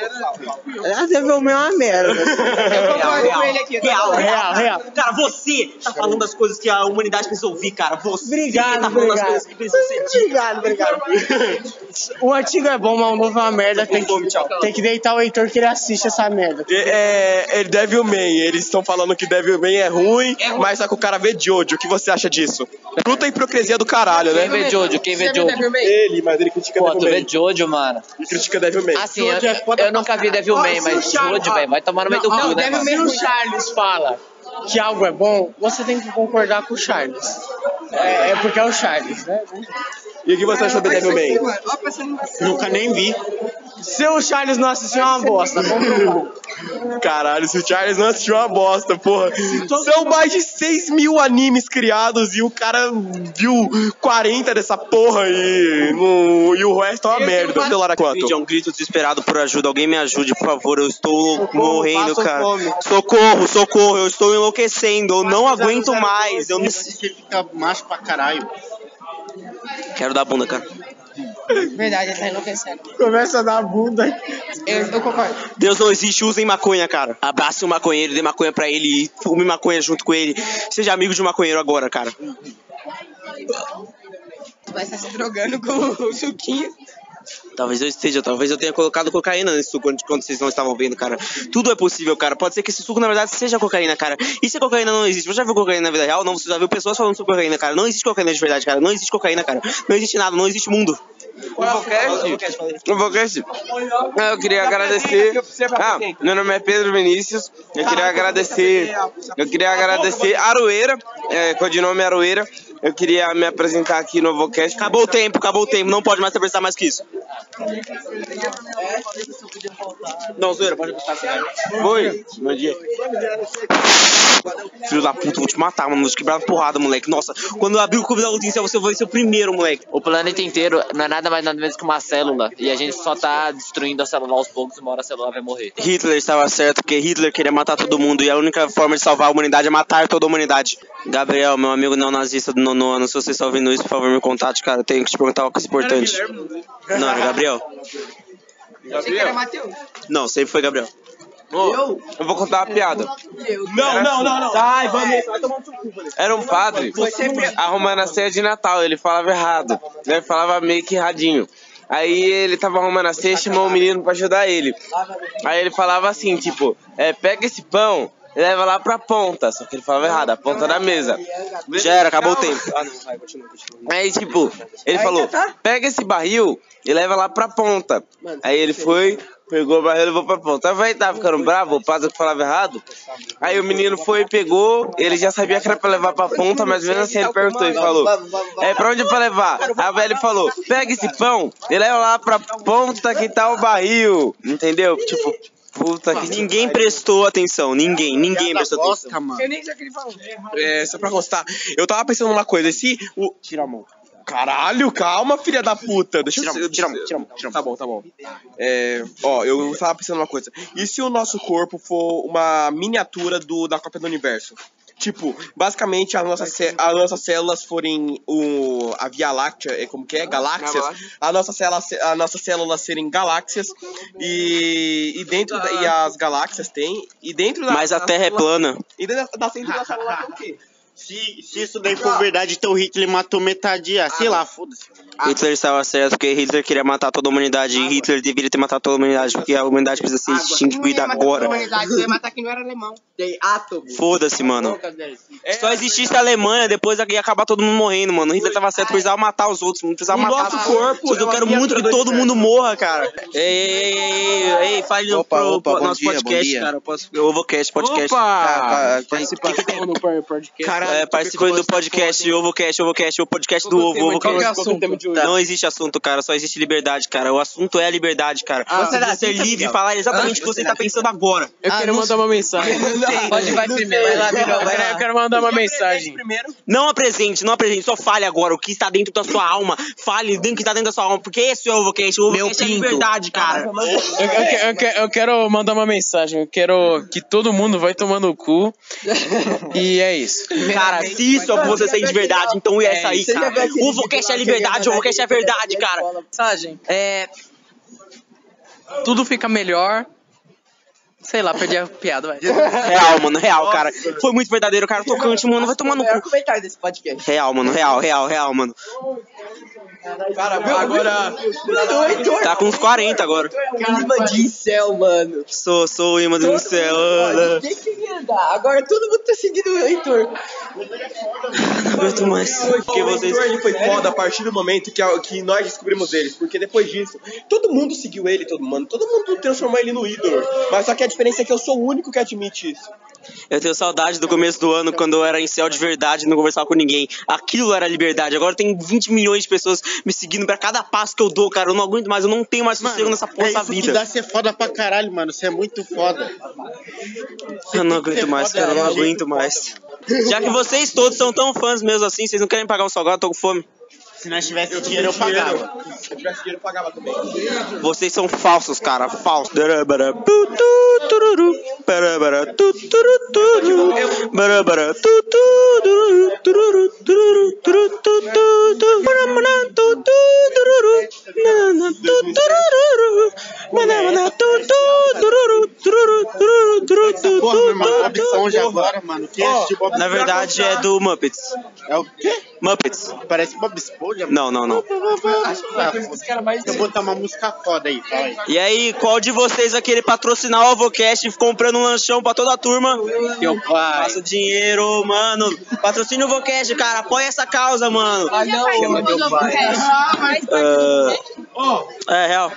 Ah, Devilman é uma merda. Real, com ele aqui, real, real. Cara, você tá falando das coisas que a humanidade precisa ouvir, cara. Você Obrigado, tá falando das obrigado. coisas que precisam ser ditas. Obrigado, obrigado. O antigo é bom, mas o novo é uma merda. Tem que, tem que deitar o Heitor que ele assiste essa merda. É, é Devilman, eles estão falando que Devilman é ruim, mas só que o cara vê Jojo. O que você acha disso? Puta hipocrisia do caralho, né? Quem vê Jojo? Quem vê Jojo? Ele, mas ele critica Pô, tu Devilman. vê Jojo, mano. E critica Devilman. Assim, eu, eu nunca vi Devilman, mas Jojo, velho, vai tomar no meio do cu, né? Devilman, o Charles fala que algo é bom, você tem que concordar com o Charles. É, é porque é o Charles, né? E o que você acha sobre Devilman? Nunca nem vi. Se o Charles não assistiu, é uma bosta. Caralho, se o Charles não assistiu uma bosta, porra. São mais de 6 mil animes criados e o cara viu 40 dessa porra e, no, e o resto é uma merda. Sei lá quanto. É um grito desesperado por ajuda. Alguém me ajude, por favor. Eu estou morrendo, passo cara. fome. Socorro, socorro. Eu estou enlouquecendo. Eu não aguento mais. Eu não Você fica macho pra caralho. Quero dar bunda, cara. Verdade, ele tá enlouquecendo. Começa a dar bunda. Eu, eu concordo. Deus não existe, usem maconha, cara. Abrace um maconheiro, dê maconha pra ele e fume maconha junto com ele. Seja amigo de um maconheiro agora, cara. Tu vai estar se drogando com o suquinho. Talvez eu esteja, talvez eu tenha colocado cocaína nesse suco quando, quando vocês não estavam vendo, cara. Tudo é possível, cara. Pode ser que esse suco, na verdade, seja cocaína, cara. E se a cocaína não existe? Você já viu cocaína na vida real? Não, você já viu pessoas falando sobre cocaína, cara. Não existe cocaína de verdade, cara. Não existe cocaína, cara. Não existe nada, não existe mundo. No podcast, eu queria agradecer. Ah, meu nome é Pedro Vinícius. Eu queria agradecer. Eu queria agradecer Aroeira, é, codinome Aroeira. Eu queria me apresentar aqui no Vocast. Acabou o tempo, acabou o tempo. Não pode mais apresentar mais que isso. Não, zoeira, pode apresentar assim. Foi, bom dia. Filho da puta, vou te matar, mano. Vou te quebrar porrada, moleque. Nossa, quando eu abrir o clube da luta, você vai ser o primeiro, moleque. O planeta inteiro não é nada mais nada menos que uma célula. E a gente só tá destruindo a célula aos poucos e uma hora a célula vai morrer. Hitler estava certo, porque Hitler queria matar todo mundo e a única forma de salvar a humanidade é matar toda a humanidade. Gabriel, meu amigo neonazista do nono ano, se você está ouvindo isso, por favor, me contate, cara. Eu tenho que te perguntar uma coisa importante. Não, era Gabriel? Gabriel? Não, sempre foi Gabriel. Eu? Eu vou contar uma piada. Não, não, não, não. Sai, vamos. Era um padre arrumando a ceia de Natal, ele falava errado, né? Falava meio que erradinho. Aí ele tava arrumando a ceia e chamou o menino pra ajudar ele. Aí ele falava assim, tipo, é, pega esse pão leva lá pra ponta. Só que ele falava errado, a ponta da mesa. Já era, acabou o tempo. Aí, tipo, ele falou, pega esse barril e leva lá pra ponta. Aí ele foi, pegou o barril e levou pra ponta. Aí vai tava ficando bravo, o padre que falava errado. Aí o menino foi, pegou, ele já sabia que era pra levar pra ponta, mas mesmo assim ele perguntou e falou, é, pra onde é pra levar? Aí o velho falou, pega esse pão e leva lá pra ponta que tá o barril. Entendeu? Tipo, puta que... Ninguém prestou atenção, ninguém, ninguém prestou atenção. Eu nem sei o que ele falou. É, só pra constar. Eu tava pensando numa coisa, e se o. Tira a mão. Caralho, calma, filha da puta. Deixa Tira eu. mão, tira a mão, tira a mão, tira a mão. Tá bom, tá bom. É, ó, eu tava pensando numa coisa. E se o nosso corpo for uma miniatura do, da Copa do Universo? Tipo, basicamente as nossas, as nossas células forem o, a Via Láctea, é como que é? Galáxias. A nossa célula, as nossas células serem galáxias e, e dentro da, e as galáxias tem e dentro da Mas a Terra é célula- plana. E dentro da, da centro da célula tem o quê? Se, se isso daí for verdade, então Hitler matou metade. Ah, sei lá, foda-se. Hitler estava certo, porque Hitler queria matar toda a humanidade e Hitler deveria ter matado toda a humanidade, porque a humanidade precisa ser extinguida agora. Você ia matar quem não era alemão. Foda-se, mano. Só existisse a Alemanha, depois ia acabar todo mundo morrendo, mano. Hitler tava certo, precisava matar os outros, não precisava matar nosso os corpo é eu quero muito que do todo mundo morra, cara. Ei, ei, ei, ei, ei, fale no Opa, pro, opa, pro bom nosso podcast, cara. Eu vou cast, podcast. Tá, participação no podcast. Caralho, É, participando do podcast Ovocast, Ovocast, o podcast do Ovo, Ovocast. Qual que é o assunto? Não existe assunto, cara, só existe liberdade, cara. O assunto é a liberdade, cara. Ah, você deve ser livre e falar exatamente o que você tá pensando agora. Eu quero mandar uma mensagem. Pode vai primeiro, vai lá, Virão, vai lá. Eu quero mandar uma mensagem. Não apresente, não apresente, só fale agora o que está dentro da sua alma. Fale do que está dentro da sua alma, porque esse é o Ovocast. O Ovocast é liberdade, cara. Eu, eu que- eu que- eu quero mandar uma mensagem. Eu quero que todo mundo vai tomar no cu. E é isso. Cara, se isso é o que você sente de verdade, então é essa aí, cara. O Ovocast é liberdade, o Ovocast é verdade, cara. Mensagem. É. Tudo fica melhor. Sei lá, perdi a piada, vai. Real, mano, real, cara. Foi muito verdadeiro, cara. Tocante, mano. Vai tomar no cu. comentário desse podcast. Real, mano, real, real, real, mano. Cara, agora. Tá com uns 40 agora. Clima de incel, mano. Sou, sou o imã do céu. Quem queria dar? Agora todo mundo tá seguindo o Heitor. Muito mais. Porque vocês... ele foi foda a partir do momento que, a- que nós descobrimos eles. Porque depois disso, todo mundo seguiu ele, todo mundo. Todo mundo transformou ele no ídolo. Mas só que a diferença é que eu sou o único que admite isso. Eu tenho saudade do começo do ano, quando eu era em céu de verdade e não conversava com ninguém. Aquilo era liberdade. Agora tem 20 milhões de pessoas me seguindo pra cada passo que eu dou, cara. Eu não aguento mais, eu não tenho mais sossego nessa porra é da isso que vida. dá ser foda pra caralho, mano. Você é muito foda. Eu não aguento mais, cara, eu não aguento mais. Já que vocês todos são tão fãs mesmo assim, vocês não querem pagar um salgado, eu tô com fome. Se nós tivesse dinheiro, eu pagava. Se eu tivesse dinheiro, eu pagava também. Vocês são falsos, cara, falsos. Agora, mano. Quem assistiu Bob Na verdade é do Muppets. É o quê? Muppets. Parece Bob Esponja. Não, não, não. Acho que vai. Eu vou botar uma música foda aí. E aí, qual de vocês vai querer patrocinar o Avocast comprando um lanchão pra toda a turma? Meu pai. Passa dinheiro, mano. Patrocina o Avocast, cara. Apoia essa causa, mano. Ah, não, Chama meu pai. Ah, é real.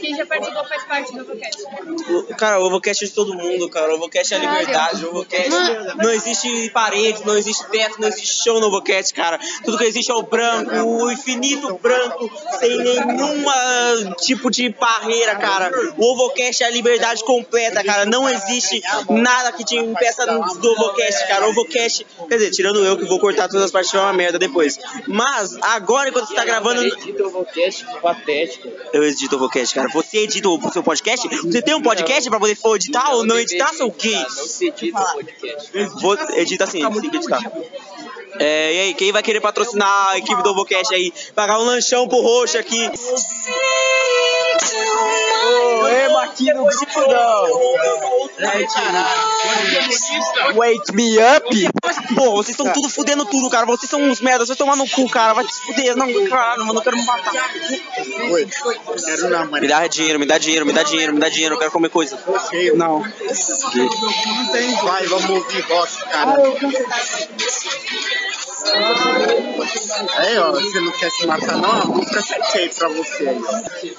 Quem já participou faz parte do podcast. O- Cara, o Ovocast é de todo mundo, cara. O Ovocast é a liberdade. O Ovocast não existe parede, não existe teto, não existe chão no Ovocast, cara. Tudo que existe é o branco, o infinito branco, sem nenhuma tipo de barreira, cara. O Ovocast é a liberdade completa, cara. Não existe nada que te impeça do Ovocast, cara. O Ovocast, quer dizer, tirando eu que vou cortar todas as partes de uma merda depois. Mas agora, enquanto você tá gravando. Edita o Vocast patético. Eu edito o podcast, cara. Você edita o seu podcast? Você tem um podcast pra poder editar ou não editar, seu gay? Não se edita o podcast. Vou editar sim, tem que editar. É, e aí, quem vai querer patrocinar a equipe do Ovocast aí? Pagar um lanchão pro Roxo aqui. Emo aqui no grupo não. Wake me up. Pô, vocês estão tudo fudendo tudo, cara. Vocês são uns merda, vocês tomar no cu, cara. Vai se fuder. Não, cara, mano, eu quero me matar. Oi. Quero não, mano. Me dá dinheiro, me dá dinheiro, me dá dinheiro, me dá dinheiro. Eu quero comer coisa. Não. Não tem, vai, vamos ouvir rock, cara. Aí, ó, você não quer se matar, não? A música setei pra você.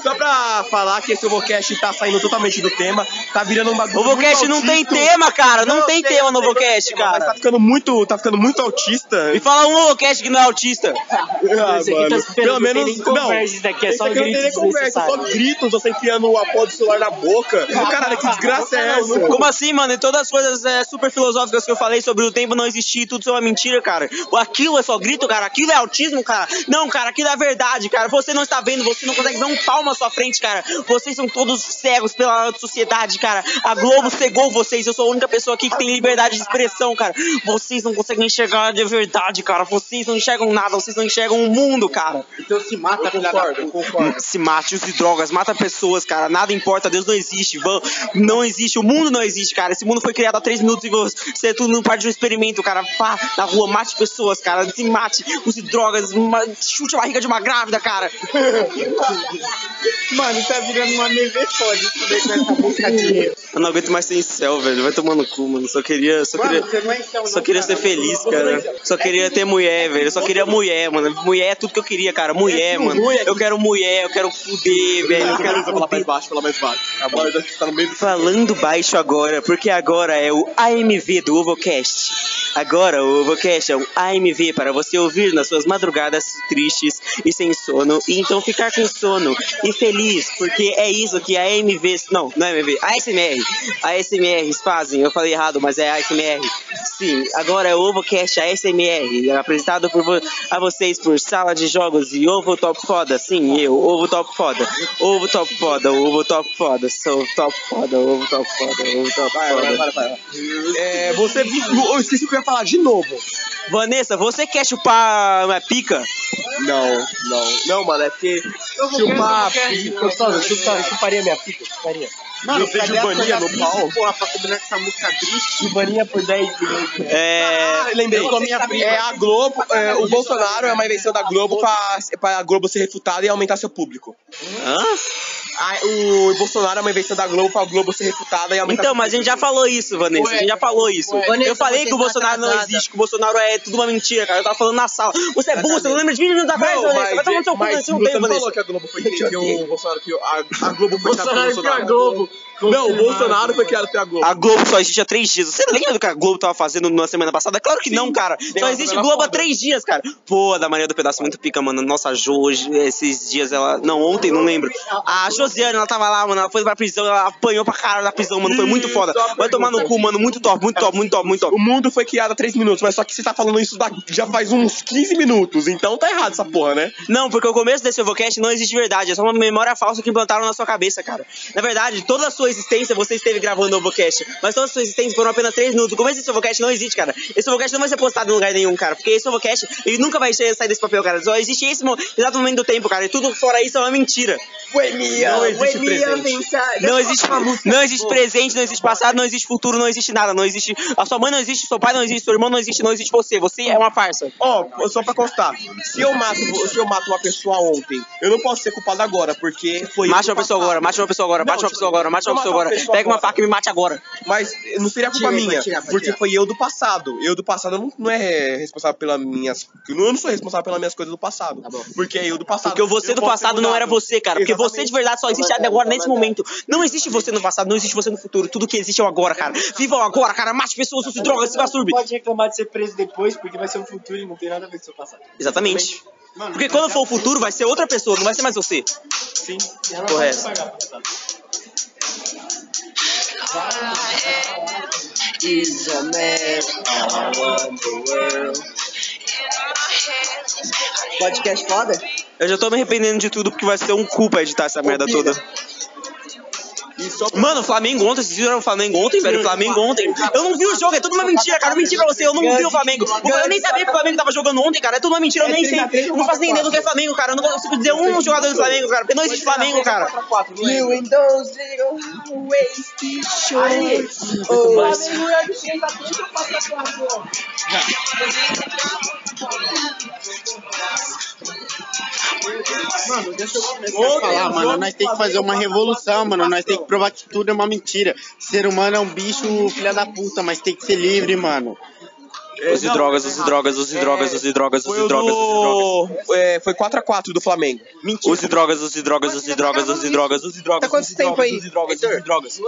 Só pra falar que esse Ovocast tá saindo totalmente do tema, tá virando um bagulho. O Ovocast não tem tema, cara. Não tem tema no Ovocast, Mas tá cara. ficando muito, tá ficando muito autista. Me fala um Ovocast que não é autista. Ah, mano, pelo menos não. isso daqui é Esse aqui não tem nem conversa, só gritos, você enfiando a porra do celular na boca. Caralho, que desgraça é essa? Como assim, mano? E todas as coisas é, super filosóficas que eu falei sobre o tempo não existir, tudo isso é uma mentira, cara. Aquilo é só grito, cara. Aquilo é autismo, cara. Não, cara, aquilo é verdade, cara. Você não está vendo, você não consegue ver um palmo à sua frente, cara. Vocês são todos cegos pela sociedade, cara. A Globo cegou vocês. Eu sou a única pessoa aqui que tem liberdade de expressão, cara. Vocês não conseguem enxergar de verdade, cara. Vocês não enxergam nada, vocês não enxergam o mundo, cara. Então se mata, filha da puta. Se mate, use drogas, mata pessoas, cara. Nada importa, Deus não existe. Vão- Não existe, o mundo não existe, cara. Esse mundo foi criado há três minutos e você é tudo não parte de um experimento, cara. Vá na rua, mate pessoas, cara. Se mate, use drogas, chute a barriga de uma grávida, cara. Mano, tá virando uma neve foda isso daí com essa música de... Eu não aguento mais ser céu, velho. Vai tomar no cu, mano. Só queria. Só queria, Mano, você não é incel, só queria ser cara. feliz, cara. Só queria ter mulher, velho. Eu só queria mulher, mano. Mulher é tudo que eu queria, cara. Mulher, mano. Eu quero mulher, eu quero fuder, velho. Eu quero Fala mais baixo, fala mais baixo. Agora tá no meio do Falando baixo agora, porque agora é o AMV do Ovocast. Agora o Ovocast é um AMV para você ouvir nas suas madrugadas tristes e sem sono, e então ficar com sono e feliz, porque é isso que a AMV, não, não é AMV, ASMR, ASMRs fazem. Eu falei errado, mas é ASMR. Sim, agora é o Ovocast ASMR, apresentado por vo- a vocês por Sala de Jogos e Ovo Top Foda. Sim, eu, Ovo Top Foda, Ovo Top Foda, Ovo Top Foda, sou top foda, Ovo Top Foda, Ovo Top Foda. É, você. Eu esqueci o que eu ia falar de novo. Vanessa, você quer chupar uma pica? Não, não. Não, mano, é porque. Chupar pica. Gostosa, chupa- chuparia minha pica, chuparia. Mano, eu a Vaninha coisa no pau. Porra, pra combinar com essa música triste. Vaninha por 10 milhões. É. Ah, lembrei. Eu com a minha prima. É a Globo, é, o Bolsonaro é uma invenção da Globo pra, pra Globo ser refutada e aumentar seu público. Hã? Ah, o Bolsonaro é uma invenção da Globo pra Globo ser refutada e aumentar Então, mas a gente já falou isso, Vanessa. A gente já falou isso. Vanessa, eu falei que o tá Bolsonaro não atrasada. existe, que o Bolsonaro é tudo uma mentira, cara. Eu tava falando na sala. Você é burro, você não lembra de 20 minutos atrás, Não, Vanessa? Vai tomar no seu cu, você não você tem, não Vanessa. falou que a Globo foi que o Bolsonaro criou. A, a Globo foi Bolsonaro a Globo. Não, o Bolsonaro foi criado pela Globo. A Globo só existe há três dias. Você lembra do que a Globo tava fazendo na semana passada? Claro que não, cara. Só existe Globo há foda. três dias, cara. Pô, a da Maria do Pedaço muito pica, mano. Nossa, a Jo, hoje, esses dias, ela. Não, ontem, não lembro. A Josiane, ela tava lá, mano. Ela foi pra prisão, ela apanhou pra caralho na prisão, mano. Foi muito foda. Vai tomar no cu, mano. Muito top, muito top, muito top, muito top. O mundo foi criado há 3 minutos, mas só que você tá falando isso da- já faz uns 15 minutos, então tá errado essa porra, né? Não, porque o começo desse Ovocast não existe verdade, é só uma memória falsa que implantaram na sua cabeça, cara. Na verdade, toda a sua existência você esteve gravando o Ovocast, mas toda a sua existência foram apenas 3 minutos. O começo desse Ovocast não existe, cara. Esse Ovocast não vai ser postado em lugar nenhum, cara, porque esse Ovocast, ele nunca vai sair desse papel, cara. Só existe esse exato momento do tempo, cara, e tudo fora isso é uma mentira. Não existe presente. Não existe, não existe presente, não existe passado, não existe futuro, não existe nada. Não existe. A sua mãe não existe, seu pai não existe, seu irmão não existe, não existe você. Você é uma farsa. Ó, só pra constar, se eu mato, se eu mato uma pessoa ontem, eu não posso ser culpado agora, porque foi. Mate uma pessoa agora, mate uma pessoa agora, mate uma pessoa agora, mate uma pessoa agora. Pega uma faca e me mate agora. Mas não seria culpa Tira, minha, tirar, porque tirar. foi eu do passado. Eu do passado não, não é responsável pelas minhas. Eu não sou responsável pelas minhas coisas do passado. Porque é eu do passado. Porque você Eu do passado não era você, cara. Porque você de verdade só existe agora, nesse momento. Não existe você no passado, não existe você no futuro. Tudo que existe é o agora, cara. Viva o agora, cara. Mate pessoas, use drogas, se masturbe. Pode reclamar de ser preso depois, porque vai ser o futuro e não tem nada a ver com o seu passado. Exatamente. Porque quando for o futuro, vai ser outra pessoa, não vai ser mais você. Sim. Correto. Is a man around the world. Podcast foda? Eu já tô me arrependendo de tudo porque vai ser um cu pra editar essa merda toda. Mano, o Flamengo ontem, vocês viram o Flamengo ontem, velho? O Flamengo ontem. Eu não vi o jogo, é tudo uma mentira, cara. Eu menti pra você, eu não vi o Flamengo. Eu nem sabia que o Flamengo tava jogando ontem, cara. É tudo uma mentira, eu nem sei. Eu não faço nem ideia do que é Flamengo, cara. Eu não consigo dizer um jogador do Flamengo, cara. Porque não existe Flamengo, cara. You and those little wasted shorts. Oh, Mano, deixa eu começar a falar, mano. Nós tem que fazer uma revolução, mano. Nós tem que provar que tudo é uma mentira. Ser humano é um bicho filha da puta, mas tem que ser livre, mano. Use drogas, use drogas, use drogas, use drogas, use drogas, use drogas. É, foi 4x4 do Flamengo. Mentira. Use drogas, use drogas, use drogas, use drogas, use drogas. Tá quanto use tempo drogas, aí? Use drogas, use drogas.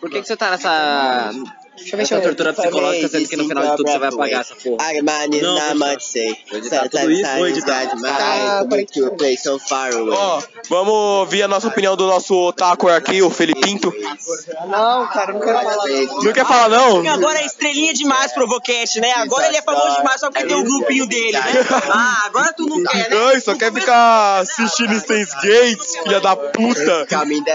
Por que, que você tá nessa. Deixa eu ver se eu tortura psicológica, sendo que no final de tudo você vai apagar essa porra. Armani editar tudo isso, vou editar. Tá, to a place so far away. Ó, vamos ouvir a nossa opinião do nosso otaku aqui, o Felipinto. Não, cara, não quero falar. Não quer falar, não? Porque agora é estrelinha demais pro Ovocast, né? Agora ele é famoso demais só porque tem um grupinho dele, né? Ah, agora tu não quer, né? Ai, só quer ficar assistindo Stains Gates, filha da puta.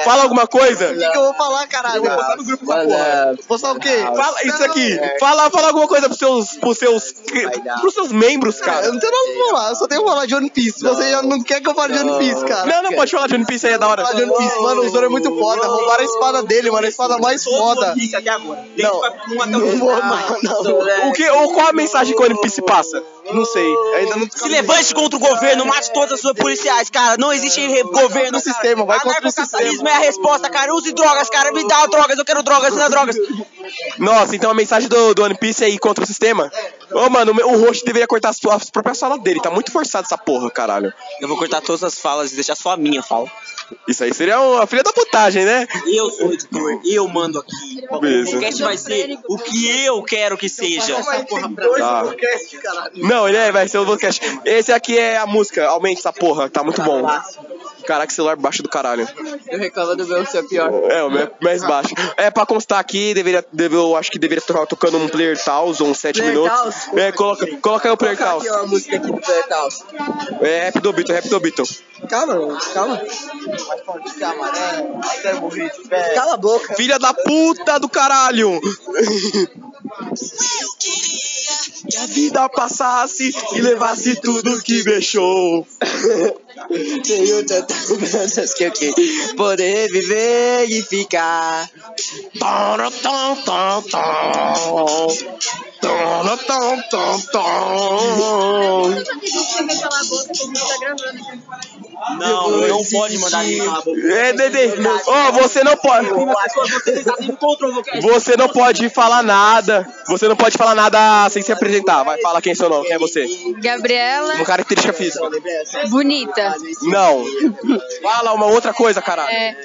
Fala alguma coisa? O que, que eu vou falar, caralho? Vou postar no grupo essa porra. Postar o quê? Fala isso aqui. Fala, fala alguma coisa pros seus, pros seus, pros seus membros, cara. Eu não tenho nada pra falar, eu só tenho que falar de One Piece. Você já não quer que eu fale de One Piece, cara. Não, não, pode falar de One Piece aí, é da hora. Falar de One Piece, mano, o Zoro é muito foda. Roubaram a espada dele, mano, a espada mais foda. até agora. Não, não vou, não, não. O que, ou qual a mensagem que o One Piece passa? Não sei, ainda não Se levante contra o governo, mate todas as suas policiais, cara. Não existe governo. o sistema, vai contra o Anarcocapitalismo é a resposta, cara. Use drogas, cara. Me dá drogas, eu quero drogas, me dá drogas. Nossa, então a mensagem do, do One Piece é ir contra o sistema? Ô, mano, o, host deveria cortar as, as próprias falas dele. Tá muito forçado essa porra, caralho. Eu vou cortar todas as falas e deixar só a minha fala. Isso aí seria uma filha da putagem, né? Eu sou editor, eu mando aqui. O podcast vai ser o que eu quero que seja. Tá. Não, ele é, vai ser o podcast. Esse aqui é a música, aumente essa porra, tá muito bom. Caraca, celular baixo do caralho. Eu reclamo do meu ser pior. É, o meu é mais baixo. É, pra constar aqui, deveria, deve, eu acho que deveria estar tocando um Player Taos, uns 7 Player minutos. Taos? É, coloca, coloca aí o Player Taos. Aqui ó, a música aqui do Player Taos. É, rap do Beatle, rap do Beatle. Calma, calma. Cala a boca. Filha da puta do caralho! Que a vida passasse e levasse tudo que deixou. Tenho tantas lembranças que eu quero poder viver e ficar. Tom, tom, tom, tom. Tom, tom, tom, tom. Não, não pode mandar ninguém boca. É, Dede, ó, você não pode. Você não pode falar nada. Você não pode falar nada sem se apresentar. Vai, fala quem é seu nome, quem é você. Gabriela, Uma característica física. bonita. Não. Fala uma outra coisa, caralho. É,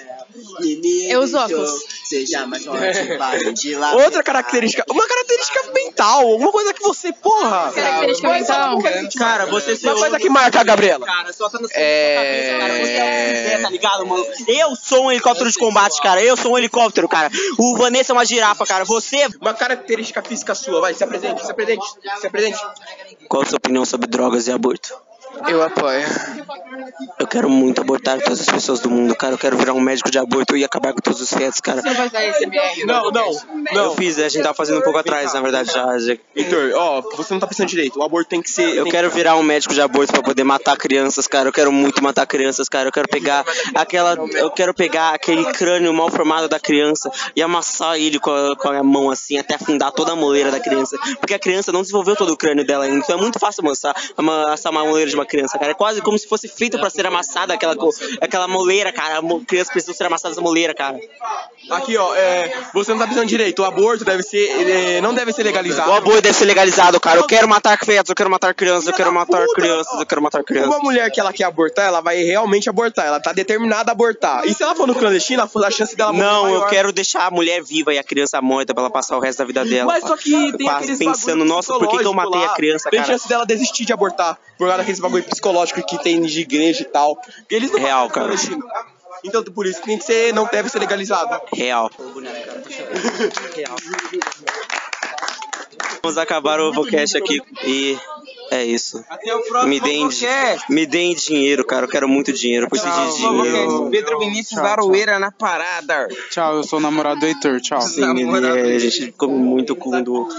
eu uso óculos. Seja mais forte, pare de lá. Outra característica. Uma característica mental. Alguma coisa que você, porra. Característica mental? Cara, você Uma coisa que marca a Gabriela. Cara, só tá no cabeça, cara. Você é um tá ligado, mano? Eu sou um helicóptero de combate, cara. Eu sou um helicóptero, cara. O Vanessa é uma girafa, cara. Você. Uma característica física sua, vai, se apresente, se apresente, se apresente. Qual a sua opinião sobre drogas e aborto? Eu apoio. Eu quero muito abortar todas as pessoas do mundo, cara. Eu quero virar um médico de aborto e acabar com todos os fetos, cara. Você vai dar esse MR? Não, não, Eu fiz, a gente tava fazendo um pouco atrás, na verdade, já. já. Heitor, ó, você não tá pensando direito. O aborto tem que ser. Eu tem quero virar um médico de aborto pra poder matar crianças, cara. Eu quero muito matar crianças, cara. Eu quero pegar aquela, eu quero pegar aquele crânio mal formado da criança e amassar ele com a, com a mão assim até afundar toda a moleira da criança, porque a criança não desenvolveu todo o crânio dela ainda. Então é muito fácil amassar, amassar uma moleira de uma criança, cara. É quase como se fosse feito pra ser amassada aquela co- aquela moleira, cara. A mo- criança precisa ser amassada essa moleira, cara. Aqui, ó, é, você não tá pensando direito. O aborto deve ser. ele não deve ser legalizado. O aborto deve ser legalizado, cara. Eu quero matar fetos, eu quero matar crianças, eu quero matar crianças, eu quero matar crianças. Uma mulher que ela quer abortar, ela vai realmente abortar. Ela tá determinada a abortar. E se ela for no clandestino, a chance dela morrer é Não, eu quero deixar a mulher viva e a criança morta pra ela passar o resto da vida dela. Mas só que tem aqueles pensando, nossa, por que, que eu matei a lá. criança, Tem cara? chance dela desistir de abortar. Por causa daqueles bagulho psicológico que tem de igreja e tal. Eles não Real, cara. Então, por isso tem que ser, não deve ser legalizado. Real. Vamos acabar o podcast aqui e é isso. Me deem, me deem dinheiro, cara. Eu quero muito dinheiro. Eu preciso de dinheiro. Pedro Vinícius Aroeira na parada. Tchau, eu sou o namorado do Heitor. Tchau. Sim, ele é- a gente come muito cu um do outro.